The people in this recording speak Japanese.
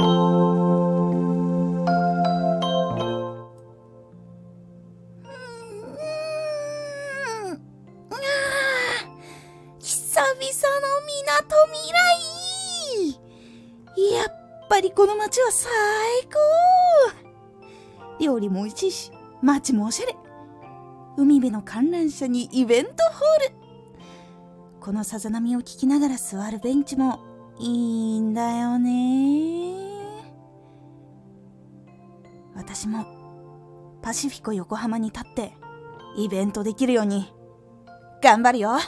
久々の港未来。やっぱりこの街は最高。料理も美味しいし街もおしゃれ。海辺の観覧車にイベントホール。このさざ波を聞きながら座るベンチもいいんだよね。私もパシフィコ横浜に立ってイベントできるように頑張るよ。